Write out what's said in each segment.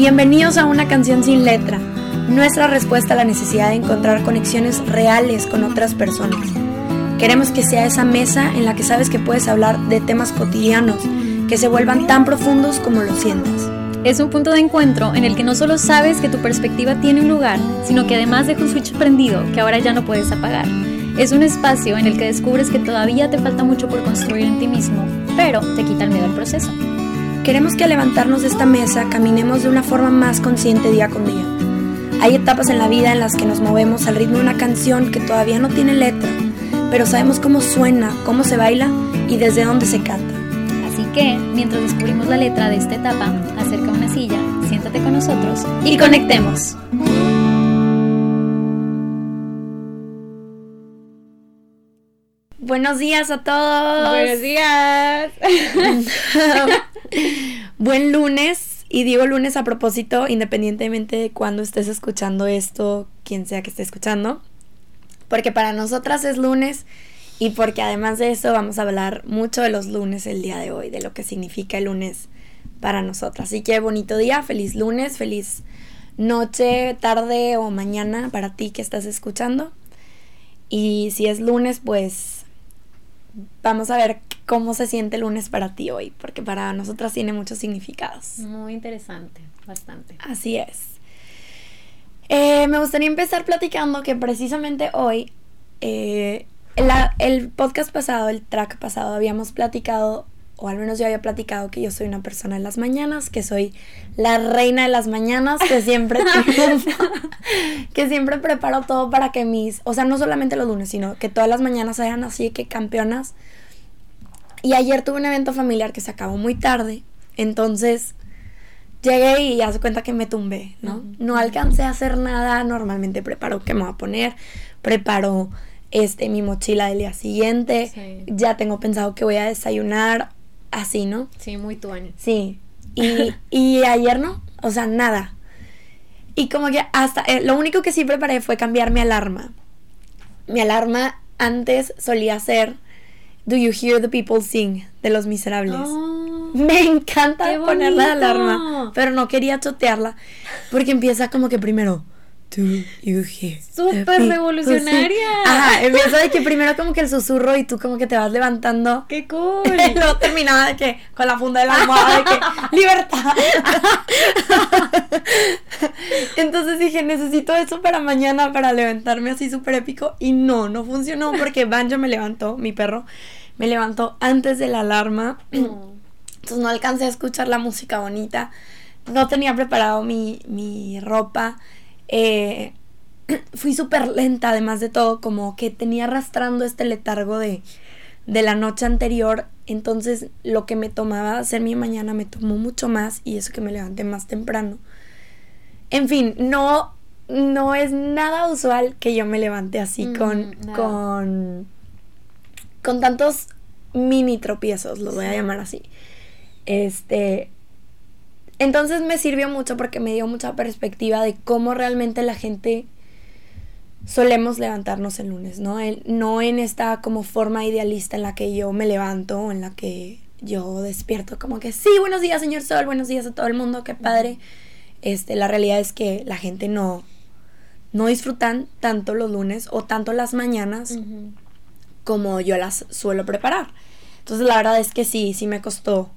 Bienvenidos a una canción sin letra, nuestra respuesta a la necesidad de encontrar conexiones reales con otras personas. Queremos que sea esa mesa en la que sabes que puedes hablar de temas cotidianos, que se vuelvan tan profundos como lo sientas. Es un punto de encuentro en el que no solo sabes que tu perspectiva tiene un lugar, sino que además deja un switch prendido que ahora ya no puedes apagar. Es un espacio en el que descubres que todavía te falta mucho por construir en ti mismo, pero te quita el miedo al proceso. Queremos que al levantarnos de esta mesa caminemos de una forma más consciente día con día. Hay etapas en la vida en las que nos movemos al ritmo de una canción que todavía no tiene letra, pero sabemos cómo suena, cómo se baila y desde dónde se canta. Así que, mientras descubrimos la letra de esta etapa, acerca una silla, siéntate con nosotros y conectemos. Buenos días a todos. Buenos días. Buen lunes. Y digo lunes a propósito, independientemente de cuando estés escuchando esto, quien sea que esté escuchando. Porque para nosotras es lunes y porque además de eso vamos a hablar mucho de los lunes el día de hoy, de lo que significa el lunes para nosotras. Así que bonito día, feliz lunes, feliz noche, tarde o mañana para ti que estás escuchando. Y si es lunes, pues vamos a ver cómo se siente el lunes para ti hoy, porque para nosotras tiene muchos significados. Muy interesante, bastante. Así es. Eh, me gustaría empezar platicando que precisamente hoy, eh, el podcast pasado, el track pasado, habíamos platicado, o al menos yo había platicado que yo soy una persona de las mañanas, que soy la reina de las mañanas, que siempre que siempre preparo todo para que mis, o sea, no solamente los lunes, sino que todas las mañanas sean así que campeonas. Y ayer tuve un evento familiar que se acabó muy tarde, entonces llegué y ya se cuenta que me tumbé, ¿no? No alcancé a hacer nada, normalmente preparo qué me voy a poner, preparo este mi mochila del día siguiente, ya tengo pensado que voy a desayunar, así, ¿no? Sí, muy tuani. Sí. Y, y ayer no, o sea, nada. Y como que hasta, eh, lo único que sí preparé fue cambiar mi alarma. Mi alarma antes solía ser Do You Hear the People Sing de Los Miserables. Oh, Me encanta poner la alarma, pero no quería chotearla porque empieza como que primero Do you hear Súper revolucionaria. Ajá, empieza de que primero como que el susurro y tú como que te vas levantando. ¡Qué cool! Y luego terminaba de que con la funda de la almohada de que ¡Libertad! Entonces dije, necesito eso para mañana para levantarme así súper épico. Y no, no funcionó porque Banjo me levantó, mi perro, me levantó antes de la alarma. Entonces no alcancé a escuchar la música bonita. No tenía preparado mi, mi ropa. Eh, fui súper lenta, además de todo, como que tenía arrastrando este letargo de, de la noche anterior. Entonces, lo que me tomaba hacer mi mañana me tomó mucho más y eso que me levanté más temprano. En fin, no, no es nada usual que yo me levante así Mm, con, con, con tantos mini tropiezos, los voy a llamar así. Este, entonces me sirvió mucho porque me dio mucha perspectiva de cómo realmente la gente solemos levantarnos el lunes, ¿no? El- no en esta como forma idealista en la que yo me levanto o en la que yo despierto como que sí, buenos días, señor Sol, buenos días a todo el mundo, qué padre. Este, la realidad es que la gente no no disfrutan tanto los lunes o tanto las mañanas como yo las suelo preparar. Entonces la verdad es que sí, sí me costó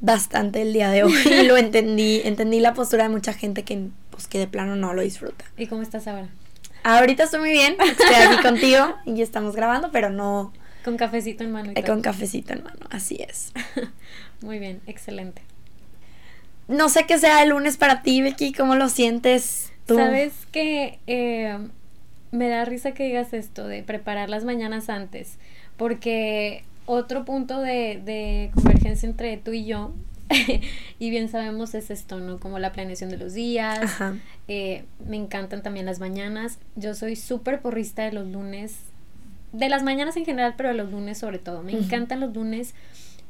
bastante el día de hoy y lo entendí, entendí la postura de mucha gente que pues que de plano no lo disfruta. ¿Y cómo estás ahora? Ahorita estoy muy bien, estoy aquí contigo y ya estamos grabando, pero no Con cafecito en mano y eh, con cafecito en mano, así es. Muy bien, excelente. No sé qué sea el lunes para ti, Becky, ¿cómo lo sientes tú? ¿Sabes que eh, me da risa que digas esto de preparar las mañanas antes? Porque otro punto de, de convergencia entre tú y yo, y bien sabemos, es esto, ¿no? Como la planeación de los días. Ajá. eh, me encantan también las mañanas. Yo soy súper porrista de los lunes. De las mañanas en general, pero de los lunes sobre todo. Me encantan los lunes.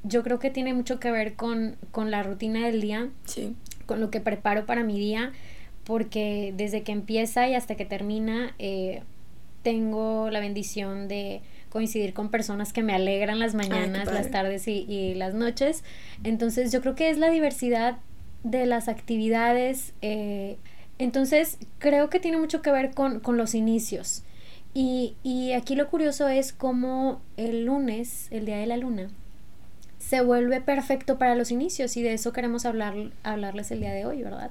Yo creo que tiene mucho que ver con, con la rutina del día Sí. con lo que preparo para mi día, porque desde que empieza y hasta que termina, eh, tengo la bendición de coincidir con personas que me alegran las mañanas, las tardes y, y las noches. Entonces yo creo que es la diversidad de las actividades. Eh, entonces, creo que tiene mucho que ver con, con los inicios. Y, y, aquí lo curioso es cómo el lunes, el día de la luna, se vuelve perfecto para los inicios y de eso queremos hablar, hablarles el día de hoy, ¿verdad?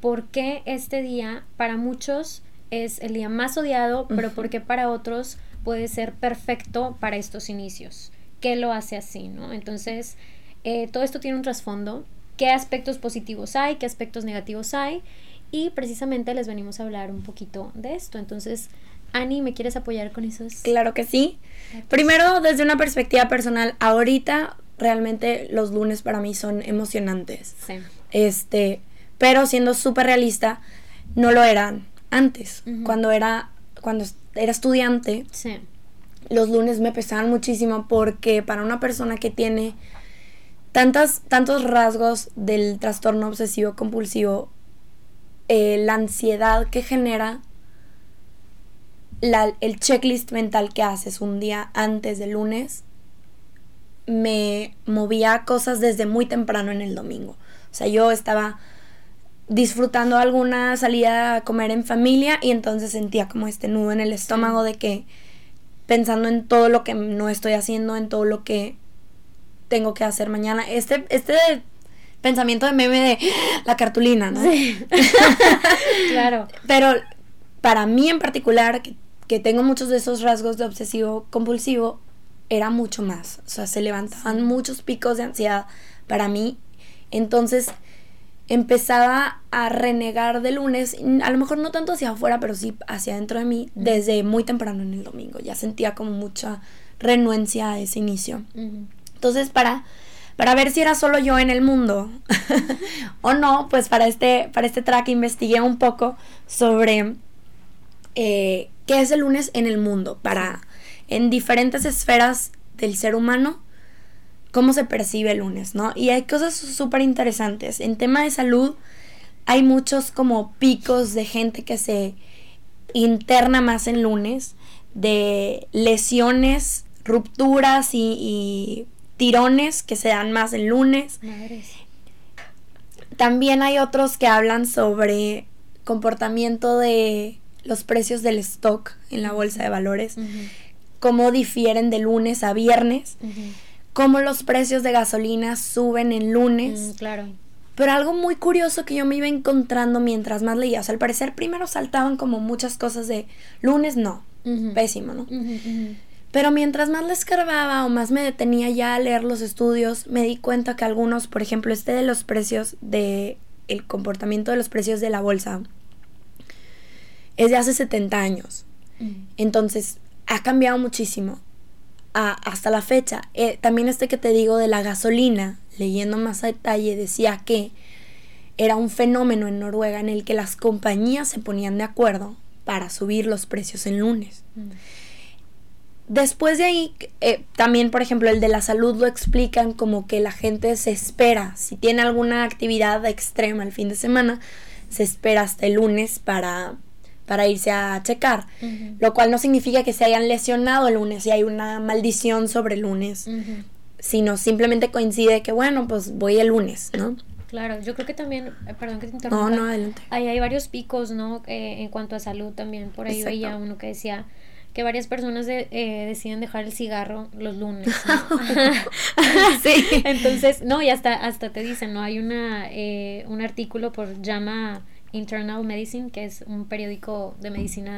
Porque este día para muchos es el día más odiado, pero porque para otros puede ser perfecto para estos inicios. ¿Qué lo hace así, no? Entonces, eh, todo esto tiene un trasfondo. ¿Qué aspectos positivos hay? ¿Qué aspectos negativos hay? Y precisamente les venimos a hablar un poquito de esto. Entonces, Ani, ¿me quieres apoyar con esos? Claro que sí. Primero, desde una perspectiva personal, ahorita realmente los lunes para mí son emocionantes. Sí. Este, pero siendo súper realista, no lo eran antes. Cuando era cuando era estudiante, sí. los lunes me pesaban muchísimo porque para una persona que tiene tantas, tantos rasgos del trastorno obsesivo compulsivo, eh, la ansiedad que genera el checklist mental que haces un día antes del lunes me movía cosas desde muy temprano en el domingo. O sea, yo estaba disfrutando alguna salida a comer en familia y entonces sentía como este nudo en el estómago de que pensando en todo lo que no estoy haciendo, en todo lo que tengo que hacer mañana. Este, este pensamiento de meme de la cartulina, ¿no? Sí. claro. Pero para mí en particular, que, que tengo muchos de esos rasgos de obsesivo compulsivo, era mucho más. O sea, se levantaban muchos picos de ansiedad para mí. Entonces empezaba a renegar de lunes, a lo mejor no tanto hacia afuera, pero sí hacia adentro de mí, desde muy temprano en el domingo. Ya sentía como mucha renuencia a ese inicio. Entonces, para, para ver si era solo yo en el mundo o no, pues para este, para este track investigué un poco sobre eh, qué es el lunes en el mundo, para en diferentes esferas del ser humano, cómo se percibe el lunes, ¿no? Y hay cosas súper interesantes. En tema de salud, hay muchos como picos de gente que se interna más en lunes, de lesiones, rupturas y, tirones que se dan más en lunes. También hay otros que hablan sobre comportamiento de los precios del stock en la bolsa de valores cómo difieren de lunes a viernes, cómo los precios de gasolina suben en lunes. Mm, claro. Pero algo muy curioso que yo me iba encontrando mientras más leía, o sea, al parecer primero saltaban como muchas cosas de lunes, no, pésimo, ¿no? Pero mientras más le escarbaba o más me detenía ya a leer los estudios, me di cuenta que algunos, por ejemplo, este de los precios de el comportamiento de los precios de la bolsa es de hace 70 años. Entonces, ha cambiado muchísimo hasta la fecha. Eh, también este que te digo de la gasolina, leyendo más a detalle, decía que era un fenómeno en Noruega en el que las compañías se ponían de acuerdo para subir los precios en lunes. Mm. Después de ahí, eh, también, por ejemplo, el de la salud lo explican como que la gente se espera, si tiene alguna actividad extrema el fin de semana, se espera hasta el lunes para, para irse a checar, lo cual no significa que se hayan lesionado el lunes y hay una maldición sobre el lunes, sino simplemente coincide que, bueno, pues voy el lunes, ¿no? Claro, yo creo que también, eh, perdón que te interrumpa. No, no, adelante. Ahí hay varios picos, ¿no? Eh, en cuanto a salud también, por ahí veía uno que decía que varias personas de, eh, deciden dejar el cigarro los lunes. sí. Entonces, no, y hasta, hasta te dicen, ¿no? Hay una, un artículo por llama Internal Medicine, que es un periódico de medicina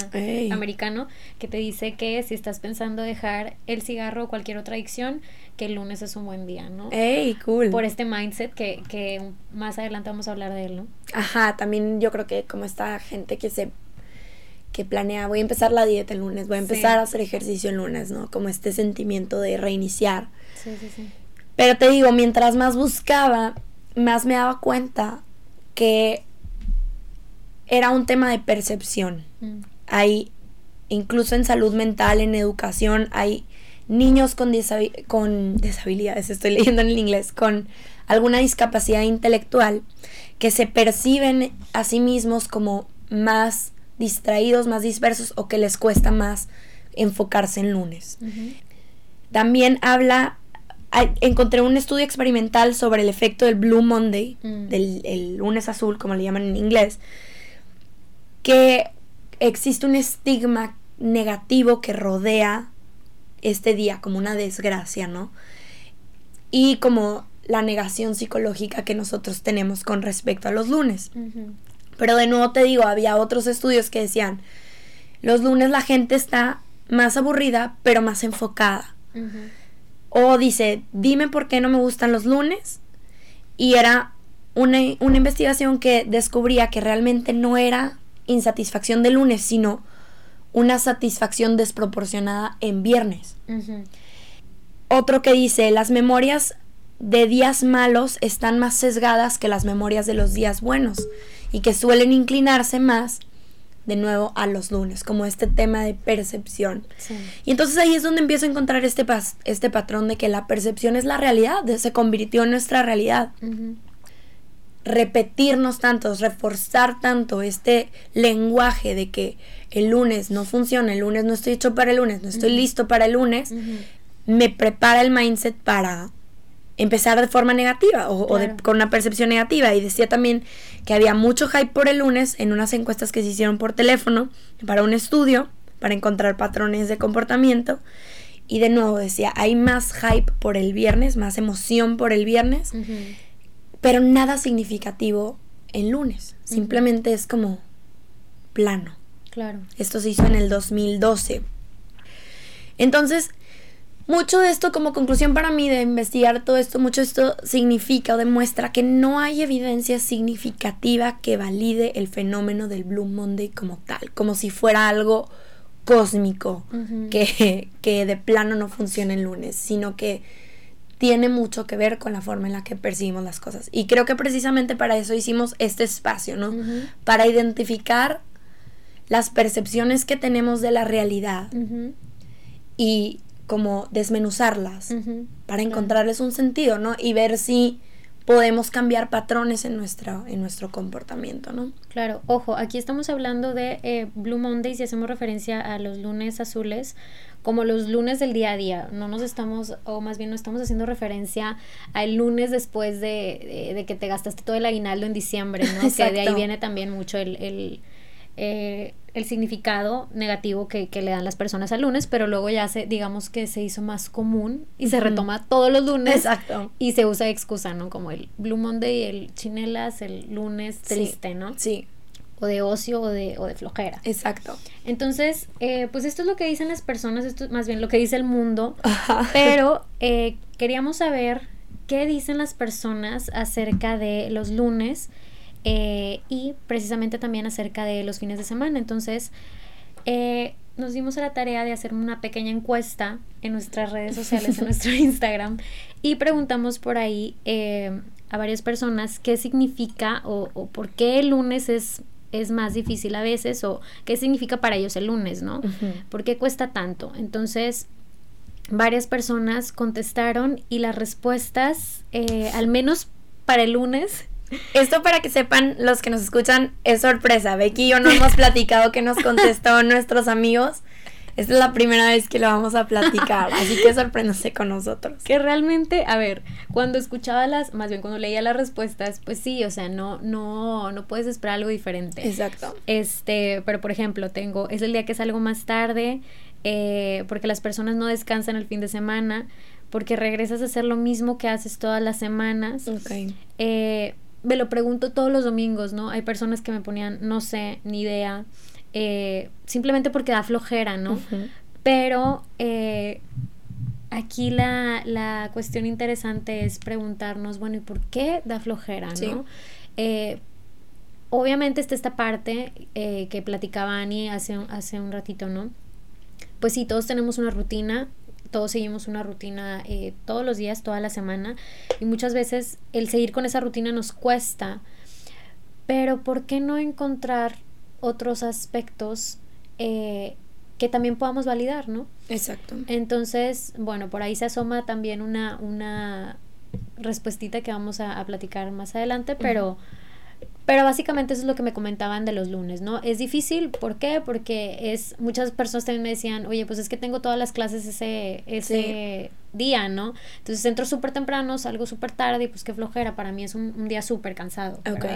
americano, que te dice que si estás pensando dejar el cigarro o cualquier otra adicción, que el lunes es un buen día, ¿no? ¡Ey, cool! Por este mindset que, que más adelante vamos a hablar de él, ¿no? Ajá, también yo creo que como esta gente que se que planea, voy a empezar la dieta el lunes, voy a empezar a hacer ejercicio el lunes, ¿no? Como este sentimiento de reiniciar. Sí, sí, sí. Pero te digo, mientras más buscaba, más me daba cuenta que era un tema de percepción. Mm. Hay, incluso en salud mental, en educación, hay niños con, con deshabilidades, estoy leyendo en el inglés, con alguna discapacidad intelectual que se perciben a sí mismos como más distraídos, más dispersos o que les cuesta más enfocarse en lunes. También habla encontré un estudio experimental sobre el efecto del Blue Monday, Mm. del el lunes azul, como le llaman en inglés, que existe un estigma negativo que rodea este día como una desgracia, ¿no? Y como la negación psicológica que nosotros tenemos con respecto a los lunes. Pero de nuevo te digo, había otros estudios que decían, los lunes la gente está más aburrida, pero más enfocada. O dice, dime por qué no me gustan los lunes. Y era una, una investigación que descubría que realmente no era insatisfacción de lunes, sino una satisfacción desproporcionada en viernes. Otro que dice, las memorias de días malos están más sesgadas que las memorias de los días buenos y que suelen inclinarse más de nuevo a los lunes, como este tema de percepción. Sí. Y entonces ahí es donde empiezo a encontrar este, este patrón de que la percepción es la realidad, de- se convirtió en nuestra realidad. Repetirnos tanto, reforzar tanto este lenguaje de que el lunes no funciona, el lunes no estoy hecho para el lunes, no estoy listo para el lunes, me prepara el mindset para empezar de forma negativa o, o de- Claro. con una percepción negativa. Y decía también que había mucho hype por el lunes en unas encuestas que se hicieron por teléfono para un estudio, para encontrar patrones de comportamiento. Y de nuevo decía, hay más hype por el viernes, más emoción por el viernes. Pero nada significativo el lunes. Simplemente es como plano. Claro. Esto se hizo en el 2012. Entonces, mucho de esto como conclusión para mí de investigar todo esto, mucho de esto significa o demuestra que no hay evidencia significativa que valide el fenómeno del Blue Monday como tal, como si fuera algo cósmico que, que de plano no funciona el lunes, sino que tiene mucho que ver con la forma en la que percibimos las cosas. Y creo que precisamente para eso hicimos este espacio, ¿no? Para identificar las percepciones que tenemos de la realidad y como desmenuzarlas para encontrarles un sentido, ¿no? Y ver si podemos cambiar patrones en, nuestra, en nuestro comportamiento, ¿no? Claro, ojo, aquí estamos hablando de eh, Blue Mondays y hacemos referencia a los lunes azules como los lunes del día a día. No nos estamos, o más bien no estamos haciendo referencia al lunes después de, de- de que te gastaste todo el aguinaldo en diciembre, ¿no? Que de ahí viene también mucho el, el, eh, el significado negativo que, que le dan las personas al lunes, pero luego ya se, digamos que se hizo más común y se retoma todos los lunes. Exacto. Y se usa excusa, ¿no? Como el Blue Monday, el chinelas, el lunes Sí. triste, ¿no? Sí, O de ocio o de, o de flojera. exacto. Entonces, eh, pues esto es lo que dicen las personas, esto es más bien lo que dice el mundo, Ajá. pero eh, queríamos saber qué dicen las personas acerca de los lunes eh, y precisamente también acerca de los fines de semana. Entonces, eh, nos dimos a la tarea de hacer una pequeña encuesta en nuestras redes sociales, en nuestro Instagram, y preguntamos por ahí eh, a varias personas qué significa o, o por qué el lunes es, es más difícil a veces o qué significa para ellos el lunes, ¿no? ¿Por qué cuesta tanto? Entonces, varias personas contestaron y las respuestas, eh, al menos para el lunes, Esto para que sepan los que nos escuchan es sorpresa. Becky y yo no hemos platicado que nos contestó nuestros amigos. Esta es la primera vez que lo vamos a platicar, así que sorpréndase con nosotros. que realmente, a ver, cuando escuchaba las, más bien cuando leía las respuestas, pues sí, o sea, no, no, no puedes esperar algo diferente. Exacto. Este, pero por ejemplo, tengo, es el día que salgo más tarde, eh, porque las personas no descansan el fin de semana, porque regresas a hacer lo mismo que haces todas las semanas. Ok. Eh, me lo pregunto todos los domingos, ¿no? Hay personas que me ponían, no sé, ni idea, eh, simplemente porque da flojera, ¿no? Pero eh, aquí la, la cuestión interesante es preguntarnos, bueno, ¿y por qué da flojera, Sí. no? Eh, obviamente está esta parte que platicaba Ani hace, un- hace un ratito, ¿no? Pues sí, todos tenemos una rutina, todos seguimos una rutina eh, todos los días, toda la semana, y muchas veces el seguir con esa rutina nos cuesta, pero ¿por qué no encontrar otros aspectos eh, que también podamos validar, ¿no? Exacto. Entonces, bueno, por ahí se asoma también una, una respuestita que vamos a, a platicar más adelante, pero Pero básicamente eso es lo que me comentaban de los lunes, ¿no? Es difícil, ¿por qué? Porque es, muchas personas también me decían, oye, pues es que tengo todas las clases ese, ese día, ¿no? Entonces entro súper temprano, salgo súper tarde y pues qué flojera, para mí es un, día súper cansado. Ok.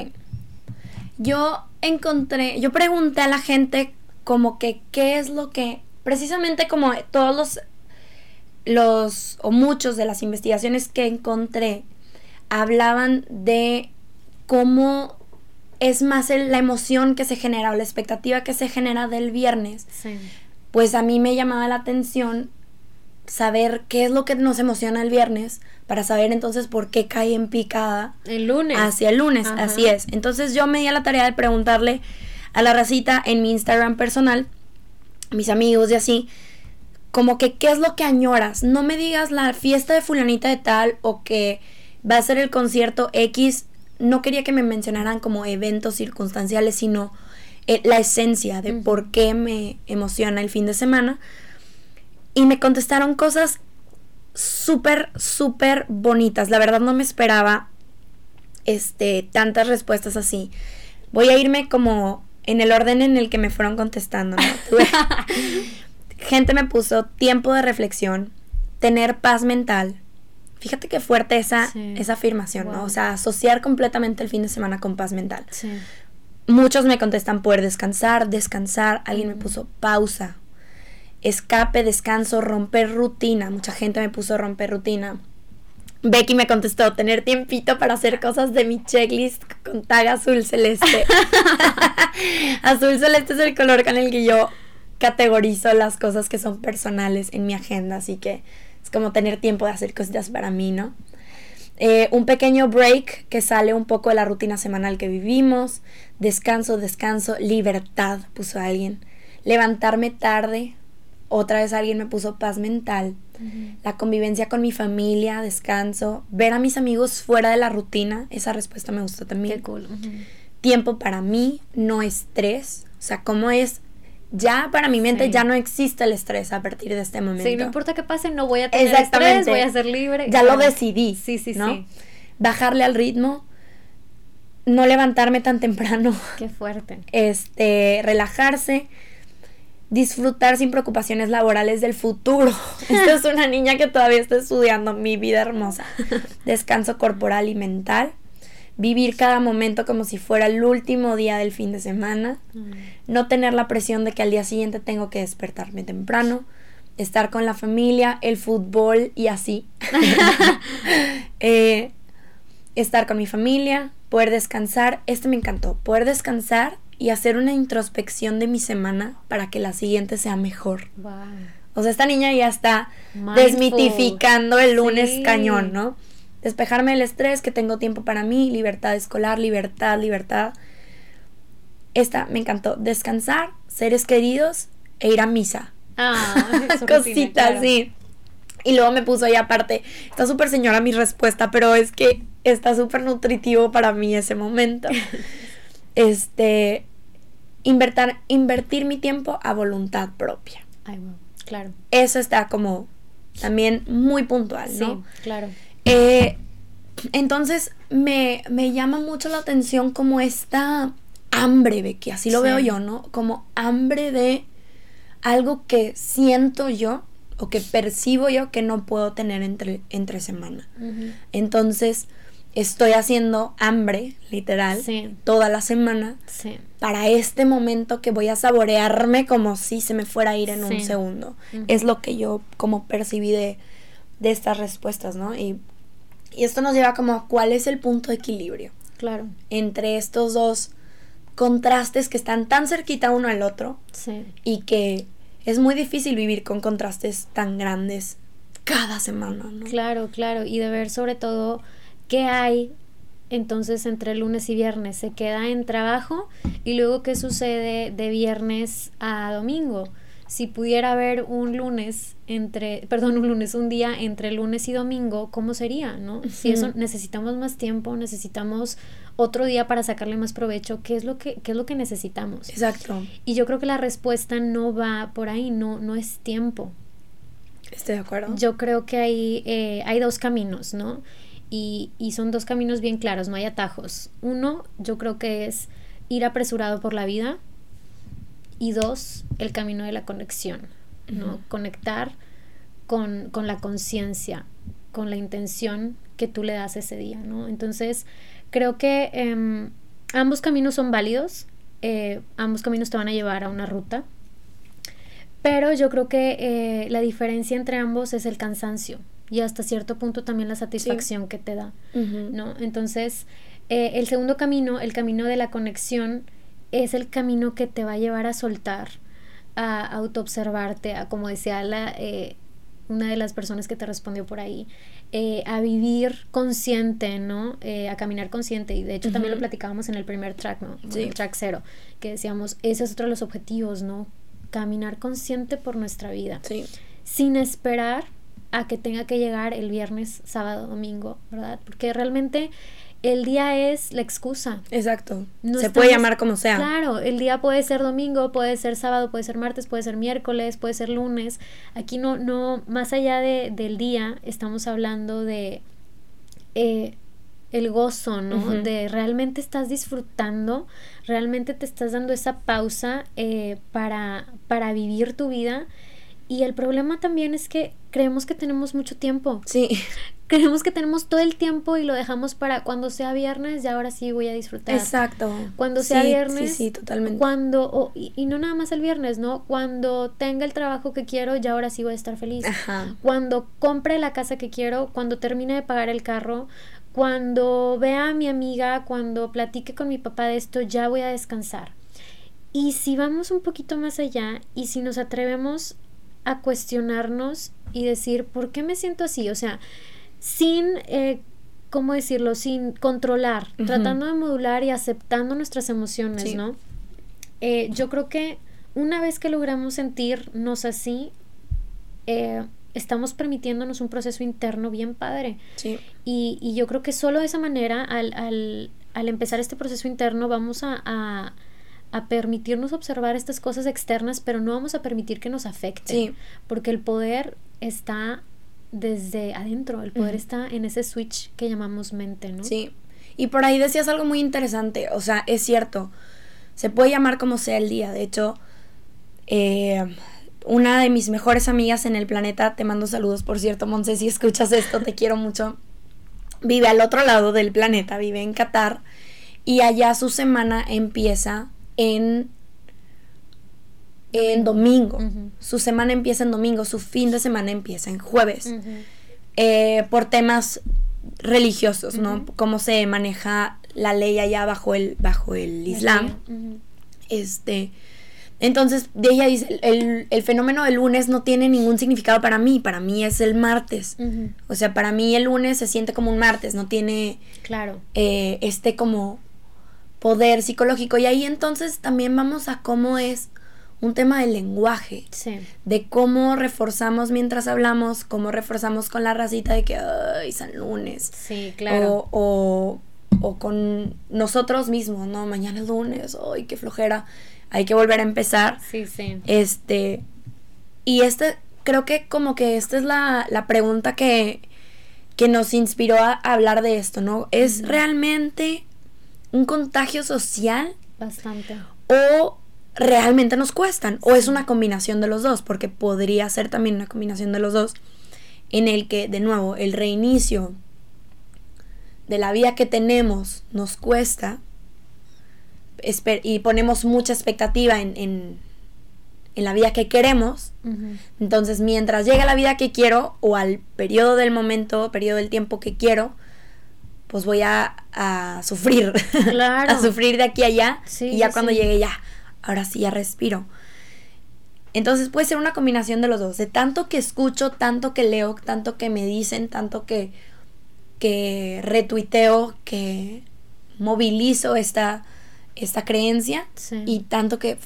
Yo encontré, yo pregunté a la gente como que qué es lo que, precisamente como todos los, los, o muchos de las investigaciones que encontré, hablaban de cómo es más la emoción que se genera o la expectativa que se genera del viernes, pues a mí me llamaba la atención saber qué es lo que nos emociona el viernes para saber entonces por qué cae en picada el lunes. hacia el lunes así es. Entonces yo me di a la tarea de preguntarle a la racita en mi Instagram personal mis amigos y así como que qué es lo que añoras no me digas la fiesta de fulanita de tal o que va a ser el concierto X no quería que me mencionaran como eventos circunstanciales, sino eh, la esencia de por qué me emociona el fin de semana. Y me contestaron cosas súper, súper bonitas. La verdad no me esperaba este, tantas respuestas así. Voy a irme como en el orden en el que me fueron contestando. Gente me puso tiempo de reflexión, tener paz mental, Fíjate qué fuerte esa, esa afirmación, ¿no? O sea, asociar completamente el fin de semana con paz mental. Muchos me contestan poder descansar, descansar. Alguien me puso pausa, escape, descanso, romper rutina. Mucha gente me puso romper rutina. Becky me contestó tener tiempito para hacer cosas de mi checklist con tag azul celeste. azul celeste es el color con el que yo categorizo las cosas que son personales en mi agenda, así que es como tener tiempo de hacer cositas para mí, ¿no? Eh, un pequeño break que sale un poco de la rutina semanal que vivimos. Descanso, descanso, libertad, puso alguien. Levantarme tarde, otra vez alguien me puso paz mental. La convivencia con mi familia, descanso. Ver a mis amigos fuera de la rutina, esa respuesta me gustó también. Qué cool. Tiempo para mí, no estrés. O sea, cómo es ya para mi mente ya no existe el estrés a partir de este momento. Sí, no importa qué pase, no voy a tener estrés, voy a ser libre. Ya lo decidí. Sí, sí, sí. Bajarle al ritmo, no levantarme tan temprano. Qué fuerte. Este, relajarse, disfrutar sin preocupaciones laborales del futuro. Esta es una niña que todavía está estudiando mi vida hermosa. Descanso corporal y mental vivir cada momento como si fuera el último día del fin de semana, mm. No tener la presión de que al día siguiente tengo que despertarme temprano, estar con la familia, el fútbol y así. Eh, estar con mi familia, poder descansar, este me encantó, poder descansar y hacer una introspección de mi semana para que la siguiente sea mejor. O sea, esta niña ya está desmitificando el lunes cañón, ¿no? despejarme del estrés, que tengo tiempo para mí, libertad escolar, libertad, libertad. Esta me encantó, descansar, seres queridos e ir a misa. Ah, cositas, sí. Y luego me puso ahí aparte, está súper señora mi respuesta, pero es que está súper nutritivo para mí ese momento. este, invertir, invertir mi tiempo a voluntad propia. Ay, claro. Eso está como también muy puntual, ¿no? Sí, claro. Eh, entonces me, llama mucho la atención como esta hambre, que así lo veo yo, ¿no? Como hambre de algo que siento yo o que percibo yo que no puedo tener entre, entre semana. Entonces estoy haciendo hambre, literal, toda la semana para este momento que voy a saborearme como si se me fuera a ir en un segundo. Es lo que yo como percibí de, de estas respuestas, ¿no? Y y esto nos lleva como a cuál es el punto de equilibrio. Claro. Entre estos dos contrastes que están tan cerquita uno al otro. Sí. Y que es muy difícil vivir con contrastes tan grandes cada semana, ¿no? Claro, claro. Y de ver sobre todo qué hay entonces entre lunes y viernes. Se queda en trabajo y luego qué sucede de viernes a domingo si pudiera haber un lunes entre, perdón, un lunes, un día entre lunes y domingo, ¿cómo sería, no? Si eso necesitamos más tiempo, necesitamos otro día para sacarle más provecho, ¿qué es lo que, qué es lo que necesitamos? Exacto. Y yo creo que la respuesta no va por ahí, no, no es tiempo. Estoy de acuerdo. Yo creo que hay, eh, hay dos caminos, ¿no? y, y son dos caminos bien claros, no hay atajos. Uno, yo creo que es ir apresurado por la vida y dos, el camino de la conexión, ¿no? Conectar con, con la conciencia, con la intención que tú le das ese día, ¿no? Entonces, creo que em, ambos caminos son válidos, eh, ambos caminos te van a llevar a una ruta, pero yo creo que eh, la diferencia entre ambos es el cansancio y hasta cierto punto también la satisfacción que te da, ¿no? Entonces, eh, el segundo camino, el camino de la conexión, es el camino que te va a llevar a soltar, a autoobservarte, a como decía la, una de las personas que te respondió por ahí, eh, a vivir consciente, ¿no? Eh, a caminar consciente. Y de hecho también lo platicábamos en el primer track, ¿no? El track cero, que decíamos, ese es otro de los objetivos, ¿no? Caminar consciente por nuestra vida. Sí. Sin esperar a que tenga que llegar el viernes, sábado, domingo, ¿verdad? Porque realmente el día es la excusa. Exacto. Se puede llamar como sea. Claro, el día puede ser domingo, puede ser sábado, puede ser martes, puede ser miércoles, puede ser lunes. Aquí no, no, más allá de, del día, estamos hablando de eh, el gozo, ¿no? De realmente estás disfrutando, realmente te estás dando esa pausa eh, para, para vivir tu vida. Y el problema también es que creemos que tenemos mucho tiempo. Sí creemos que tenemos todo el tiempo y lo dejamos para cuando sea viernes, ya ahora sí voy a disfrutar. Exacto. Cuando sea viernes. Sí, sí, totalmente. Cuando, y, no nada más el viernes, ¿no? Cuando tenga el trabajo que quiero, ya ahora sí voy a estar feliz. Ajá. Cuando compre la casa que quiero, cuando termine de pagar el carro, cuando vea a mi amiga, cuando platique con mi papá de esto, ya voy a descansar. Y si vamos un poquito más allá y si nos atrevemos a cuestionarnos y decir, ¿por qué me siento así? O sea, sin, eh, ¿cómo decirlo? Sin controlar, tratando de modular y aceptando nuestras emociones, ¿no? Eh, yo creo que una vez que logramos sentirnos así, eh, estamos permitiéndonos un proceso interno bien padre. Sí. Y, y, yo creo que solo de esa manera, al, al, al empezar este proceso interno, vamos a, a, a, permitirnos observar estas cosas externas, pero no vamos a permitir que nos afecten. Sí. Porque el poder está desde adentro, el poder está en ese switch que llamamos mente, ¿no? Sí. Y por ahí decías algo muy interesante, o sea, es cierto, se puede llamar como sea el día, de hecho, eh, una de mis mejores amigas en el planeta, te mando saludos, por cierto, Monse, si escuchas esto, te quiero mucho, vive al otro lado del planeta, vive en Qatar, y allá su semana empieza en en domingo. Su semana empieza en domingo, su fin de semana empieza en jueves. Eh, por temas religiosos, ¿no? Cómo se maneja la ley allá bajo el, bajo el Islam. Este. Entonces, de ella dice, el, el, fenómeno del lunes no tiene ningún significado para mí, para mí es el martes. O sea, para mí el lunes se siente como un martes, no tiene claro. Eh, este como poder psicológico. Y ahí entonces también vamos a cómo es un tema del lenguaje, de cómo reforzamos mientras hablamos, cómo reforzamos con la racita de que, ay, San Lunes. Sí, claro. O, o, con nosotros mismos, ¿no? Mañana es lunes, ay, qué flojera, hay que volver a empezar. Sí, sí. Este, y este, creo que como que esta es la, la pregunta que, que nos inspiró a hablar de esto, ¿no? ¿Es realmente un contagio social? Bastante. O realmente nos cuestan. O es una combinación de los dos, porque podría ser también una combinación de los dos, en el que, de nuevo, el reinicio de la vida que tenemos nos cuesta y ponemos mucha expectativa en, en, la vida que queremos. Entonces, mientras llega la vida que quiero o al periodo del momento, periodo del tiempo que quiero, pues voy a, a sufrir. Claro. a sufrir de aquí a allá. y ya cuando llegue ya, ahora sí ya respiro. Entonces puede ser una combinación de los dos, de tanto que escucho, tanto que leo, tanto que me dicen, tanto que, que retuiteo, que movilizo esta, esta creencia y tanto que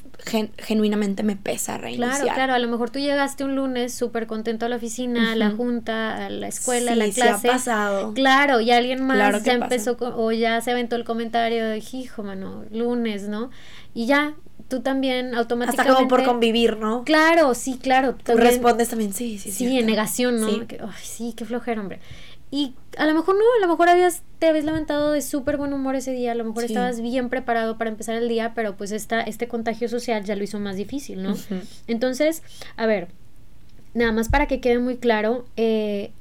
genuinamente me pesa reiniciar. Claro, claro, a lo mejor tú llegaste un lunes súper contento a la oficina, a la junta, a la escuela, a la clase. Sí ha pasado. Claro, y alguien más ya empezó o ya se aventó el comentario de, hijo, mano, lunes, ¿no? Y ya tú también automáticamente... Hasta como por convivir, ¿no? Claro, sí, claro. Tú respondes también, sí, sí, sí. Sí, en negación, ¿no? Sí. ay, sí, qué flojera, hombre. Y a lo mejor no, a lo mejor habías, te habías levantado de súper buen humor ese día, a lo mejor estabas bien preparado para empezar el día, pero pues esta, este contagio social ya lo hizo más difícil, ¿no? Entonces, a ver, nada más para que quede muy claro, eh,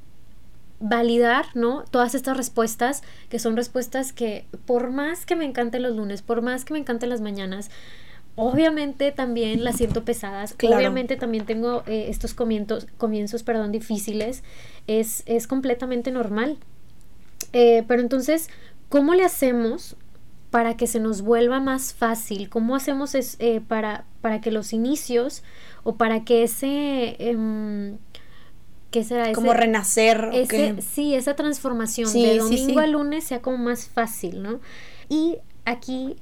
validar, ¿no? Todas estas respuestas, que son respuestas que por más que me encanten los lunes, por más que me encanten las mañanas, obviamente también las siento pesadas, obviamente también tengo eh, estos comienzos, comienzos, perdón, difíciles, es, es completamente normal. Eh, pero entonces, ¿cómo le hacemos para que se nos vuelva más fácil? ¿Cómo hacemos es, eh, para, para que los inicios o para que ese... Em, ¿Qué será? como renacer. Ese, Sí, esa transformación de domingo a lunes sea como más fácil, ¿no? Y aquí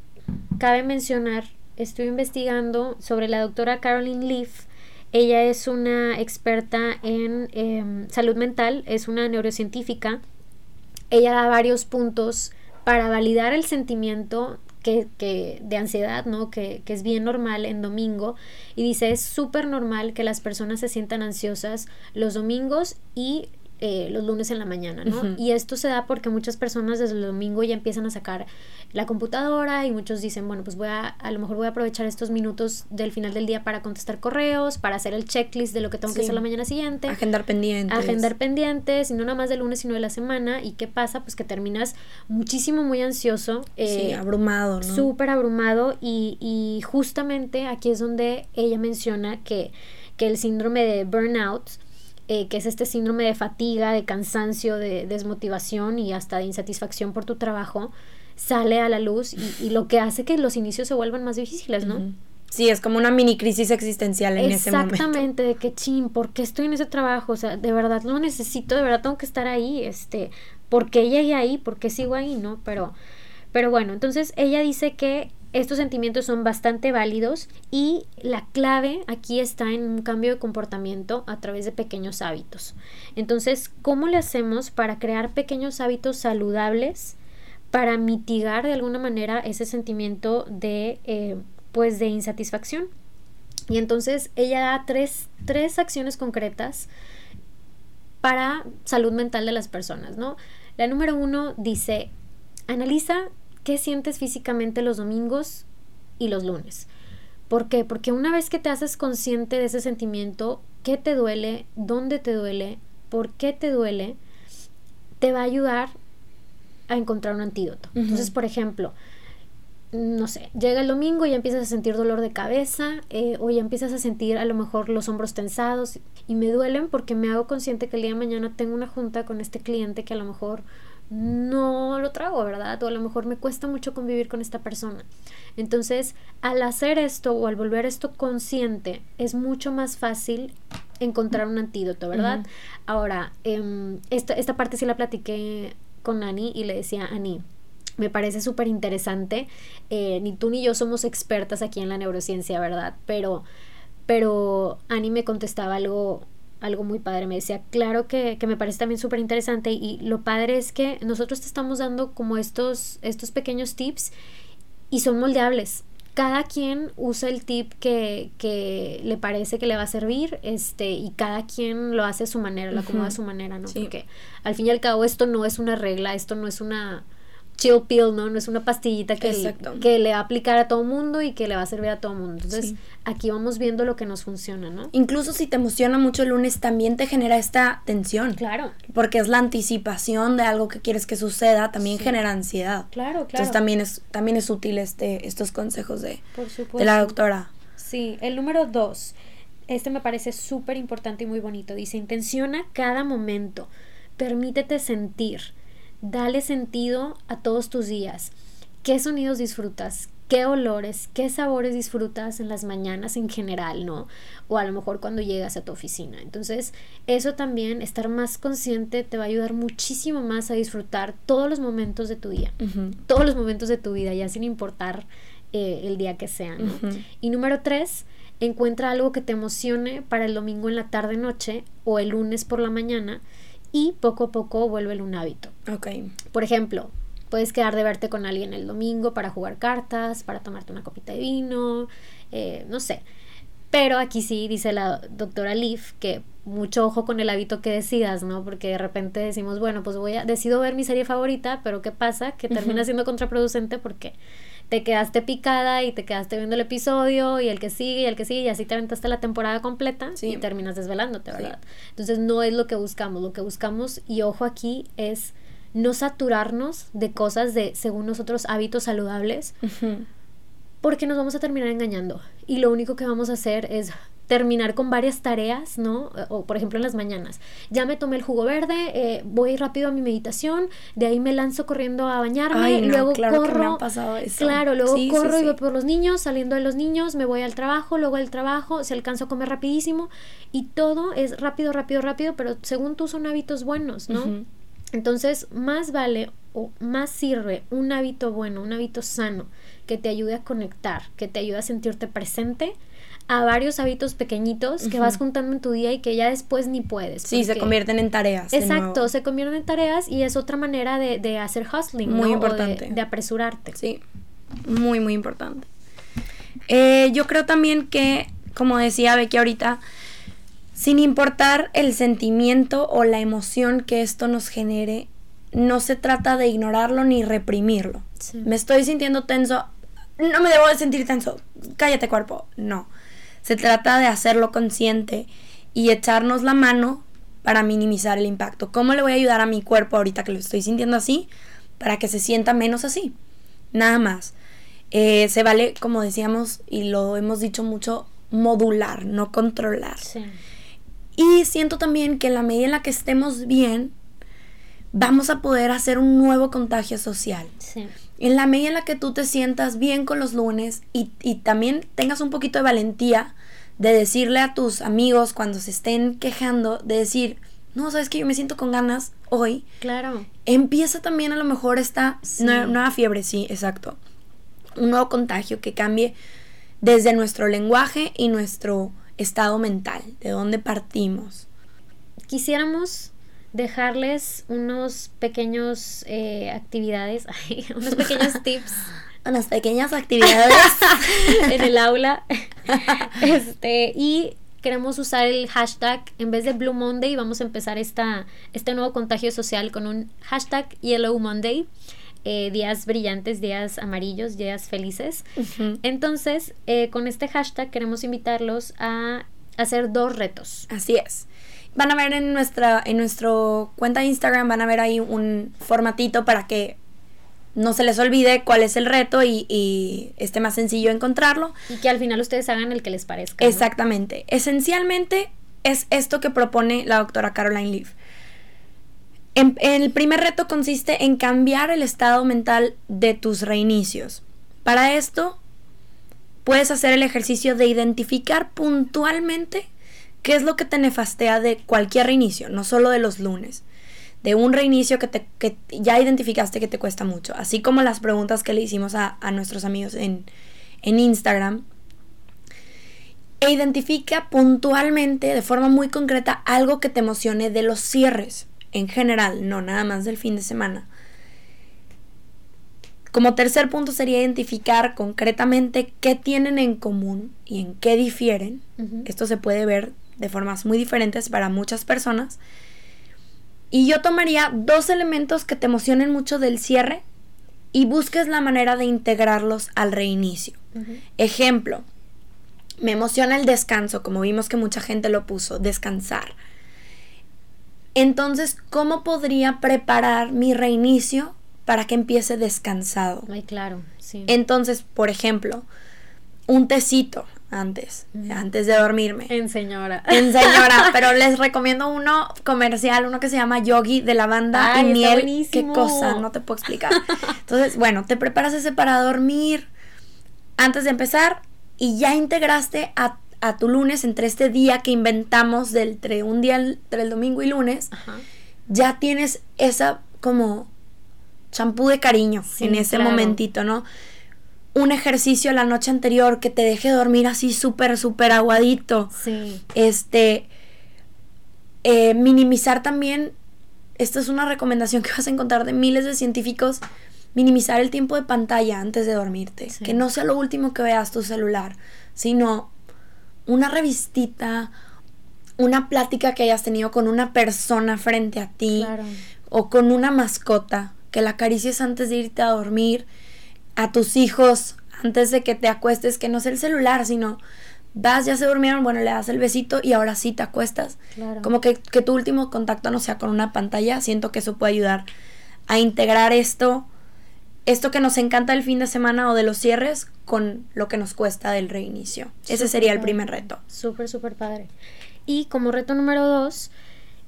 cabe mencionar, estoy investigando sobre la doctora Caroline Leaf. Ella es una experta en em, salud mental, es una neurocientífica. Ella da varios puntos para validar el sentimiento que, que, de ansiedad, ¿no? Que, que, es bien normal en domingo. Y dice, es súper normal que las personas se sientan ansiosas los domingos y eh, los lunes en la mañana, ¿no? Y esto se da porque muchas personas desde el domingo ya empiezan a sacar la computadora y muchos dicen, bueno, pues voy a, a lo mejor voy a aprovechar estos minutos del final del día para contestar correos, para hacer el checklist de lo que tengo que hacer la mañana siguiente. Agendar pendientes. Agendar pendientes, y no nada más del lunes, sino de la semana. ¿Y qué pasa? Pues que terminas muchísimo, muy ansioso. sí, eh, abrumado, ¿no? Súper abrumado y, y justamente aquí es donde ella menciona que, que el síndrome de burnout eh, que es este síndrome de fatiga, de cansancio, de desmotivación y hasta de insatisfacción por tu trabajo, sale a la luz y, lo que hace que los inicios se vuelvan más difíciles, ¿no? Sí, es como una mini crisis existencial en ese momento. Exactamente, de que chin, ¿por qué estoy en ese trabajo? O sea, de verdad lo necesito, de verdad tengo que estar ahí, este, ¿por qué llegué ahí? ¿Por qué sigo ahí? ¿No? Pero, pero bueno, entonces ella dice que estos sentimientos son bastante válidos y la clave aquí está en un cambio de comportamiento a través de pequeños hábitos. Entonces, ¿cómo le hacemos para crear pequeños hábitos saludables para mitigar de alguna manera ese sentimiento de, eh, pues, de insatisfacción? Y entonces ella da tres, tres acciones concretas para salud mental de las personas, ¿no? La número uno dice, analiza qué sientes físicamente los domingos y los lunes. ¿Por qué? Porque una vez que te haces consciente de ese sentimiento, qué te duele, dónde te duele, por qué te duele, te va a ayudar a encontrar un antídoto. Entonces, por ejemplo, no sé, llega el domingo y ya empiezas a sentir dolor de cabeza eh, o ya empiezas a sentir a lo mejor los hombros tensados y me duelen porque me hago consciente que el día de mañana tengo una junta con este cliente que a lo mejor no lo trago, ¿verdad? O a lo mejor me cuesta mucho convivir con esta persona. Entonces, al hacer esto o al volver esto consciente, es mucho más fácil encontrar un antídoto, ¿verdad? Ahora, em, esta, esta parte sí la platiqué con Ani y le decía, Ani, me parece súper interesante. Eh, ni tú ni yo somos expertas aquí en la neurociencia, ¿verdad? Pero, pero Ani me contestaba algo algo muy padre. Me decía, claro que, que me parece también súper interesante y lo padre es que nosotros te estamos dando como estos, estos pequeños tips y son moldeables. Cada quien usa el tip que, que le parece que le va a servir este, y cada quien lo hace a su manera, lo acomoda a su manera, ¿no? Porque al fin y al cabo esto no es una regla, esto no es una chill pill, ¿no? No es una pastillita que, que le va a aplicar a todo mundo y que le va a servir a todo mundo. Entonces, aquí vamos viendo lo que nos funciona, ¿no? Incluso si te emociona mucho el lunes, también te genera esta tensión. Claro. Porque es la anticipación de algo que quieres que suceda, también genera ansiedad. Claro, claro. Entonces también es, también es útil este, estos consejos de, de la doctora. Sí, el número dos. Este me parece súper importante y muy bonito. Dice, intenciona cada momento. Permítete sentir Dale sentido a todos tus días. ¿Qué sonidos disfrutas? ¿Qué olores? ¿Qué sabores disfrutas en las mañanas en general, no? O a lo mejor cuando llegas a tu oficina. Entonces, eso también, estar más consciente, te va a ayudar muchísimo más a disfrutar todos los momentos de tu día. Todos los momentos de tu vida, ya sin importar eh, el día que sea, ¿no? Y número tres, encuentra algo que te emocione para el domingo en la tarde noche o el lunes por la mañana y poco a poco vuelve un hábito. Ok. Por ejemplo, Puedes quedar de verte con alguien el domingo para jugar cartas, para tomarte una copita de vino, eh, no sé. Pero aquí sí dice la doctora Leaf que mucho ojo con el hábito que decidas, ¿no? Porque de repente decimos, bueno, pues voy a, decido ver mi serie favorita, pero ¿qué pasa? Que termina siendo contraproducente porque te quedaste picada y te quedaste viendo el episodio y el que sigue y el que sigue y así te aventaste la temporada completa y terminas desvelándote, ¿verdad? Entonces no es lo que buscamos, lo que buscamos, y ojo aquí, es no saturarnos de cosas de, según nosotros, hábitos saludables porque nos vamos a terminar engañando. Y lo único que vamos a hacer es terminar con varias tareas, ¿no? O por ejemplo en las mañanas. Ya me tomé el jugo verde, eh, voy rápido a mi meditación, de ahí me lanzo corriendo a bañarme, luego corro. Claro, luego corro y voy por los niños, saliendo de los niños, me voy al trabajo, luego al trabajo, se alcanzo a comer rapidísimo y todo es rápido, rápido, rápido, pero según tú son hábitos buenos, ¿no? Entonces, más vale o más sirve un hábito bueno, un hábito sano, que te ayude a conectar, que te ayude a sentirte presente, a varios hábitos pequeñitos que vas juntando en tu día y que ya después ni puedes. Sí, se convierten en tareas. Exacto, se convierten en tareas y es otra manera de, hacer hustling. Muy importante. de, apresurarte. Sí, muy, muy importante. Eh, yo creo también que, como decía Becky ahorita, sin importar el sentimiento o la emoción que esto nos genere, no se trata de ignorarlo ni reprimirlo. Me estoy sintiendo tenso, no me debo de sentir tenso, cállate cuerpo, no. Se trata de hacerlo consciente y echarnos la mano para minimizar el impacto. ¿Cómo le voy a ayudar a mi cuerpo ahorita que lo estoy sintiendo así para que se sienta menos así? Nada más. Eh, se vale, como decíamos y lo hemos dicho mucho, modular, no controlar. Y siento también que en la medida en la que estemos bien, vamos a poder hacer un nuevo contagio social. En la medida en la que tú te sientas bien con los lunes y, también tengas un poquito de valentía de decirle a tus amigos cuando se estén quejando, de decir, no, sabes que yo me siento con ganas hoy. Claro. Empieza también a lo mejor esta nueva, fiebre, sí, exacto. Un nuevo contagio que cambie desde nuestro lenguaje y nuestro estado mental, de dónde partimos. Quisiéramos dejarles unos pequeños eh, actividades, unos pequeños tips. Unas pequeñas actividades en el aula. este, y queremos usar el hashtag, en vez de Blue Monday, vamos a empezar esta, este nuevo contagio social con un hashtag Yellow Monday. Eh, días brillantes, días amarillos, días felices. Entonces, eh, con este hashtag queremos invitarlos a hacer dos retos. Así es van a ver en nuestra en nuestro cuenta de Instagram van a ver ahí un formatito para que no se les olvide cuál es el reto y, esté más sencillo encontrarlo. Y que al final ustedes hagan el que les parezca. Exactamente. Esencialmente es esto que propone la doctora Caroline Leaf. el primer reto consiste en cambiar el estado mental de tus reinicios. Para esto, puedes hacer el ejercicio de identificar puntualmente ¿Qué es lo que te nefastea de cualquier reinicio? No solo de los lunes. De un reinicio que, te, que ya identificaste que te cuesta mucho. Así como las preguntas que le hicimos a, nuestros amigos en, en Instagram. E identifica puntualmente, de forma muy concreta, algo que te emocione de los cierres. En general, no nada más del fin de semana. Como tercer punto sería identificar concretamente qué tienen en común y en qué difieren. Esto se puede ver de formas muy diferentes para muchas personas. Y yo tomaría dos elementos que te emocionen mucho del cierre y busques la manera de integrarlos al reinicio. Ejemplo, me emociona el descanso, como vimos que mucha gente lo puso, descansar. Entonces, ¿cómo podría preparar mi reinicio para que empiece descansado? Ay, claro, sí. Entonces, por ejemplo, un tecito antes, antes de dormirme. En señora. En señora, pero les recomiendo uno comercial, uno que se llama Yogi de lavanda y miel. Qué cosa, no te puedo explicar. Entonces, bueno, te preparas ese para dormir antes de empezar y ya integraste a, tu lunes entre este día que inventamos del entre un día entre el domingo y lunes. Ya tienes esa como champú de cariño en ese momentito, ¿no? Un ejercicio la noche anterior que te deje dormir así súper, súper aguadito. Sí. Este, eh, minimizar también, esta es una recomendación que vas a encontrar de miles de científicos, minimizar el tiempo de pantalla antes de dormirte. Que no sea lo último que veas tu celular, sino una revistita, una plática que hayas tenido con una persona frente a ti o con una mascota, que la acaricies antes de irte a dormir, a tus hijos antes de que te acuestes, que no sea el celular, sino vas, ya se durmieron, bueno, le das el besito y ahora sí te acuestas. Como que, que tu último contacto no sea con una pantalla, siento que eso puede ayudar a integrar esto esto que nos encanta del fin de semana o de los cierres con lo que nos cuesta del reinicio. Ese sería el primer reto. Súper, súper padre. Y como reto número dos,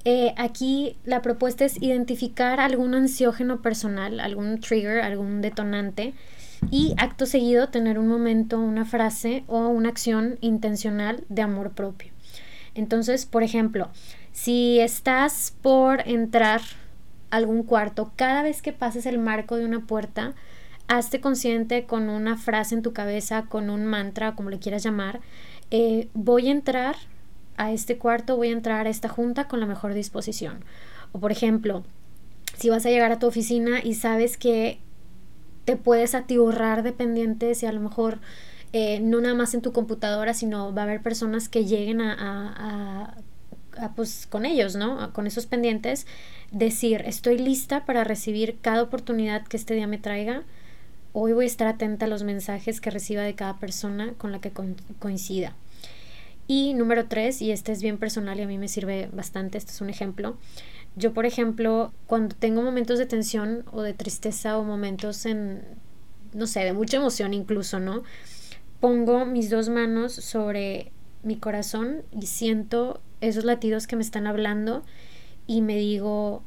eh, aquí la propuesta es identificar algún ansiógeno personal, algún trigger, algún detonante y acto seguido tener un momento, una frase o una acción intencional de amor propio. Entonces, por ejemplo, si estás por entrar algún cuarto, cada vez que pases el marco de una puerta, hazte consciente con una frase en tu cabeza, con un mantra, como le quieras llamar, eh, voy a entrar a este cuarto, voy a entrar a esta junta con la mejor disposición. O por ejemplo, si vas a llegar a tu oficina y sabes que te puedes atiborrar de pendientes y a lo mejor eh, no nada más en tu computadora, sino va a haber personas que lleguen a pues con ellos, ¿no? Con esos pendientes, decir, estoy lista para recibir cada oportunidad que este día me traiga. Hoy voy a estar atenta a los mensajes que reciba de cada persona con la que coincida. Y número tres, y este es bien personal y a mí me sirve bastante, este es un ejemplo. Yo, por ejemplo, cuando tengo momentos de tensión o de tristeza o momentos en, no sé, de mucha emoción incluso, ¿no? Pongo mis dos manos sobre mi corazón y siento esos latidos que me están hablando y me digo,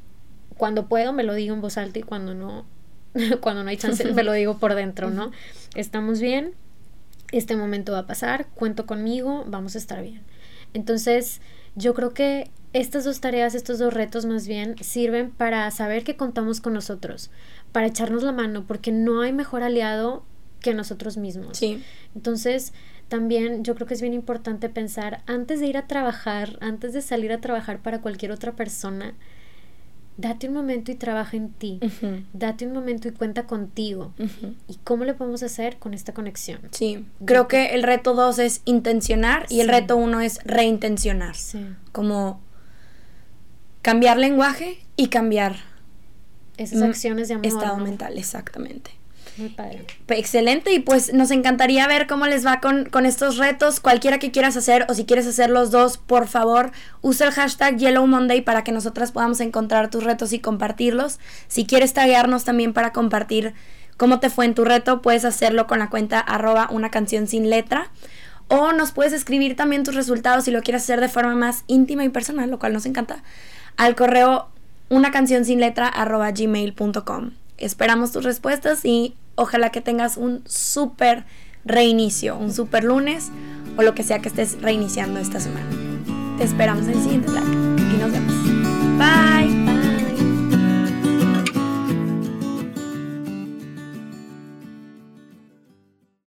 cuando puedo me lo digo en voz alta y cuando no, cuando no hay chance me lo digo por dentro, ¿no? Estamos bien, este momento va a pasar, cuento conmigo, vamos a estar bien. Entonces, yo creo que estas dos tareas, estos dos retos más bien, sirven para saber que contamos con nosotros, para echarnos la mano, porque no hay mejor aliado que nosotros mismos. Sí. Entonces, también yo creo que es bien importante pensar antes de ir a trabajar, antes de salir a trabajar para cualquier otra persona, date un momento y trabaja en ti. Date un momento y cuenta contigo. ¿Y cómo le podemos hacer con esta conexión? Sí, creo que el reto dos es intencionar y el reto uno es reintencionar. Sí. Como cambiar lenguaje y cambiar esas acciones de amor. Estado mental, exactamente. Excelente, y pues nos encantaría ver cómo les va con, con, estos retos. Cualquiera que quieras hacer o si quieres hacer los dos, por favor, usa el hashtag Yellow Monday para que nosotras podamos encontrar tus retos y compartirlos. Si quieres taguearnos también para compartir cómo te fue en tu reto, puedes hacerlo con la cuenta arroba una canción sin letra. O nos puedes escribir también tus resultados si lo quieres hacer de forma más íntima y personal, lo cual nos encanta, al correo una canción sin letra arroba gmail.com. Esperamos tus respuestas y ojalá que tengas un súper reinicio, un súper lunes o lo que sea que estés reiniciando esta semana. Te esperamos en el siguiente track y nos vemos. Bye.